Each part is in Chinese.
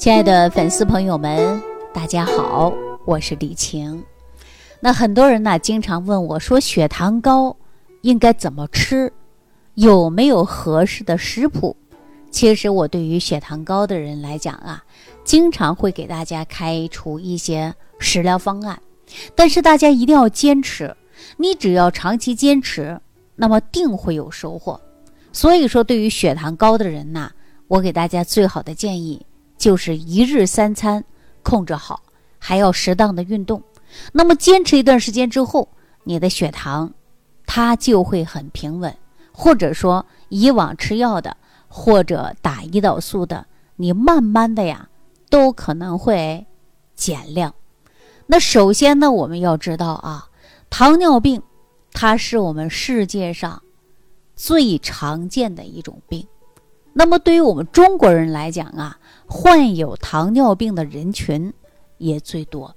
亲爱的粉丝朋友们，大家好，我是李晴。那很多人呢，经常问我说，血糖高应该怎么吃？有没有合适的食谱？其实我对于血糖高的人来讲啊，经常会给大家开出一些食疗方案，但是大家一定要坚持。你只要长期坚持，那么定会有收获。所以说，对于血糖高的人呐，我给大家最好的建议。就是一日三餐控制好，还要适当的运动。那么坚持一段时间之后，你的血糖它就会很平稳，或者说以往吃药的或者打胰岛素的，你慢慢的呀都可能会减量。那首先呢，我们要知道啊，糖尿病它是我们世界上最常见的一种病。那么对于我们中国人来讲啊。患有糖尿病的人群也最多，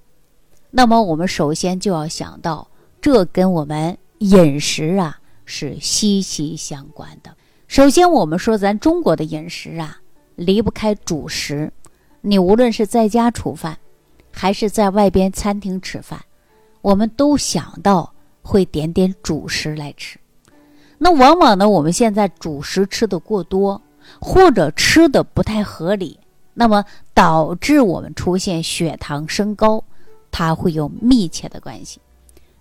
那么我们首先就要想到，这跟我们饮食啊是息息相关的。首先，我们说咱中国的饮食啊，离不开主食。你无论是在家煮饭，还是在外边餐厅吃饭，我们都想到会点点主食来吃。那往往呢，我们现在主食吃的过多，或者吃的不太合理。那么导致我们出现血糖升高，它会有密切的关系。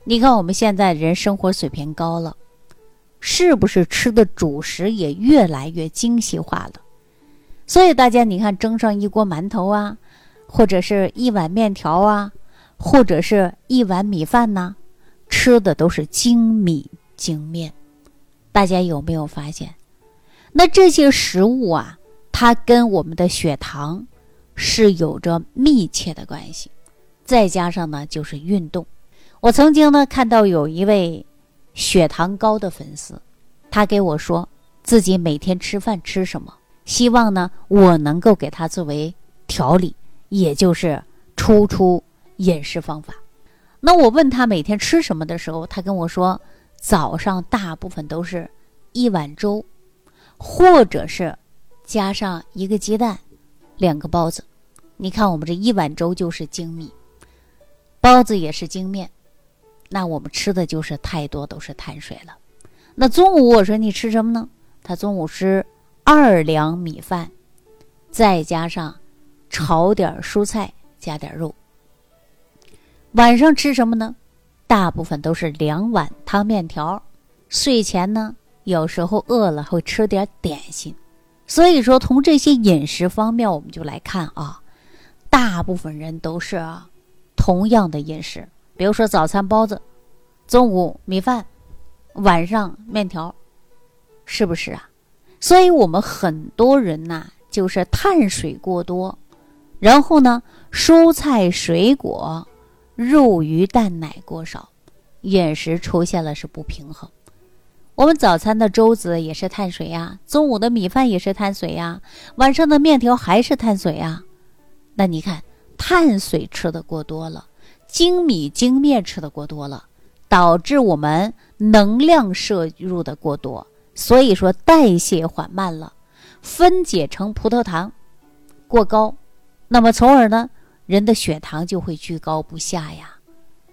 你看我们现在人生活水平高了，是不是吃的主食也越来越精细化了？所以大家你看蒸上一锅馒头啊，或者是一碗面条啊，或者是一碗米饭呐，吃的都是精米精面。大家有没有发现？那这些食物啊？它跟我们的血糖是有着密切的关系，再加上呢就是运动。我曾经呢看到有一位血糖高的粉丝，他给我说自己每天吃饭吃什么，希望呢我能够给他作为调理，也就是出出饮食方法。那我问他每天吃什么的时候，他跟我说早上大部分都是一碗粥，或者是。加上一个鸡蛋，两个包子，你看我们这一碗粥就是精米，包子也是精面，那我们吃的就是太多都是碳水了。那中午我说你吃什么呢？他中午吃二两米饭，再加上炒点蔬菜，加点肉。晚上吃什么呢？大部分都是两碗汤面条。睡前呢，有时候饿了会吃点点心。所以说，从这些饮食方面，我们就来看啊，大部分人都是同样的饮食，比如说早餐包子，中午米饭，晚上面条，是不是啊？所以我们很多人呐，就是碳水过多，然后呢，蔬菜水果、肉鱼蛋奶过少，饮食出现了是不平衡。我们早餐的粥子也是碳水呀，中午的米饭也是碳水呀，晚上的面条还是碳水呀。那你看，碳水吃的过多了，精米精面吃的过多了，导致我们能量摄入的过多，所以说代谢缓慢了，分解成葡萄糖过高，那么从而呢，人的血糖就会居高不下呀。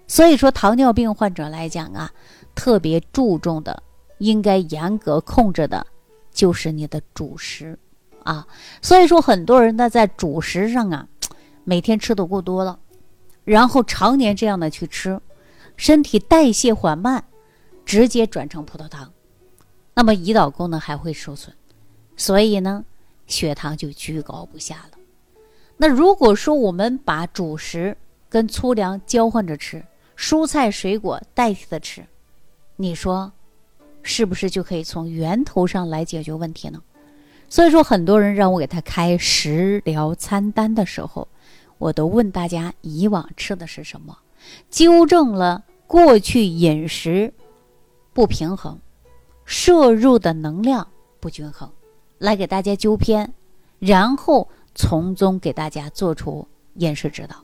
所以说，糖尿病患者来讲啊，特别注重的。应该严格控制的，就是你的主食，啊，所以说很多人呢在主食上啊，每天吃的过多了，然后常年这样的去吃，身体代谢缓慢，直接转成葡萄糖，那么胰岛功能还会受损，所以呢，血糖就居高不下了。那如果说我们把主食跟粗粮交换着吃，蔬菜水果代替的吃，你说？是不是就可以从源头上来解决问题呢？所以说，很多人让我给他开食疗餐单的时候，我都问大家以往吃的是什么，纠正了过去饮食不平衡、摄入的能量不均衡，来给大家纠偏，然后从中给大家做出饮食指导。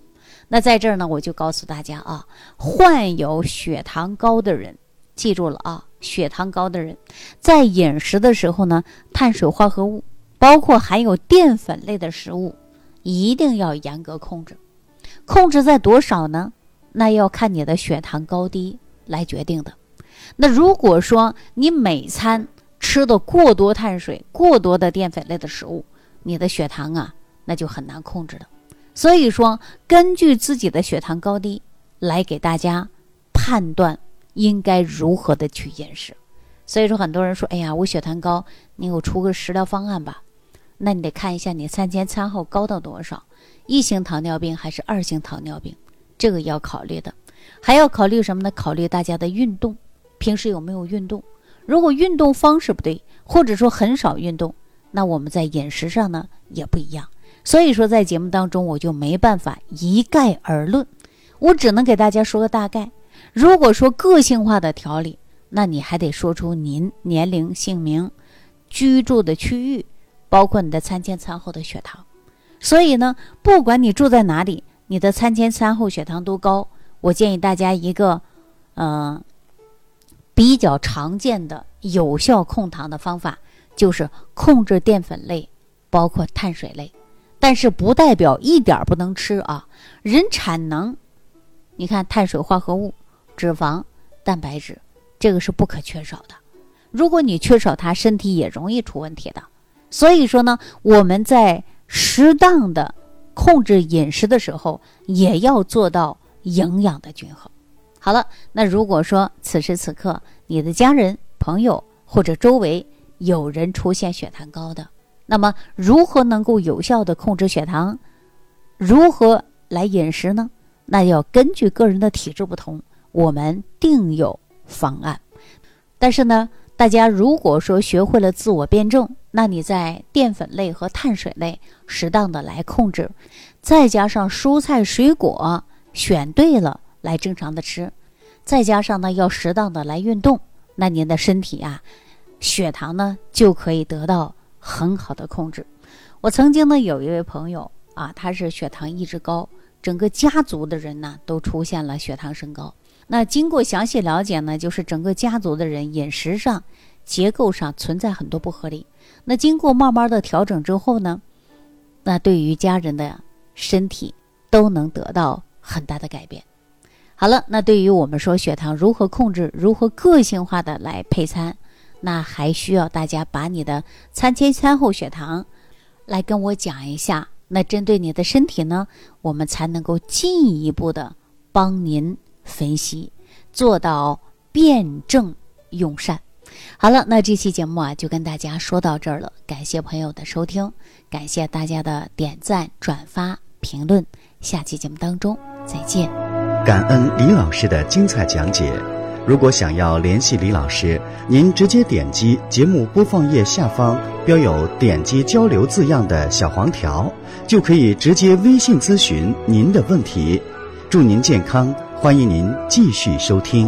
那在这儿呢，我就告诉大家啊，患有血糖高的人，记住了啊。血糖高的人，在饮食的时候呢，碳水化合物，包括含有淀粉类的食物，一定要严格控制。控制在多少呢？那要看你的血糖高低来决定的。那如果说你每餐吃的过多碳水、过多的淀粉类的食物，你的血糖啊，那就很难控制的。所以说，根据自己的血糖高低来给大家判断应该如何的去饮食。所以说，很多人说：“哎呀，我血糖高，你给我出个食疗方案吧。”那你得看一下你餐前餐后高到多少，一型糖尿病还是二型糖尿病，这个要考虑的。还要考虑什么呢？考虑大家的运动，平时有没有运动？如果运动方式不对，或者说很少运动，那我们在饮食上呢也不一样。所以说，在节目当中我就没办法一概而论，我只能给大家说个大概。如果说个性化的调理，那你还得说出您年龄、姓名、居住的区域，包括你的餐前餐后的血糖。所以呢，不管你住在哪里，你的餐前餐后血糖都高，我建议大家一个，嗯，比较常见的有效控糖的方法，就是控制淀粉类，包括碳水类。但是不代表一点不能吃啊！人产能，你看碳水化合物、脂肪、蛋白质。这个是不可缺少的，如果你缺少它，身体也容易出问题的。所以说呢，我们在适当的控制饮食的时候，也要做到营养的均衡。好了，那如果说此时此刻你的家人、朋友或者周围有人出现血糖高的，那么如何能够有效的控制血糖？如何来饮食呢？那要根据个人的体质不同，我们定有。方案，但是呢，大家如果说学会了自我辩证，那你在淀粉类和碳水类适当的来控制，再加上蔬菜水果选对了来正常的吃，再加上呢要适当的来运动，那您的身体啊，血糖呢就可以得到很好的控制。我曾经呢有一位朋友啊，他是血糖一直高，整个家族的人呢都出现了血糖升高。那经过详细了解呢，就是整个家族的人饮食上、结构上存在很多不合理。那经过慢慢的调整之后呢，那对于家人的身体都能得到很大的改变。好了，那对于我们说血糖如何控制、如何个性化的来配餐，那还需要大家把你的餐前餐后血糖来跟我讲一下。那针对你的身体呢，我们才能够进一步的帮您。分析，做到辩证用善。好了，那这期节目啊，就跟大家说到这儿了。感谢朋友的收听，感谢大家的点赞、转发、评论。下期节目当中再见。感恩李老师的精彩讲解。如果想要联系李老师，您直接点击节目播放页下方标有“点击交流”字样的小黄条，就可以直接微信咨询您的问题。祝您健康。欢迎您继续收听。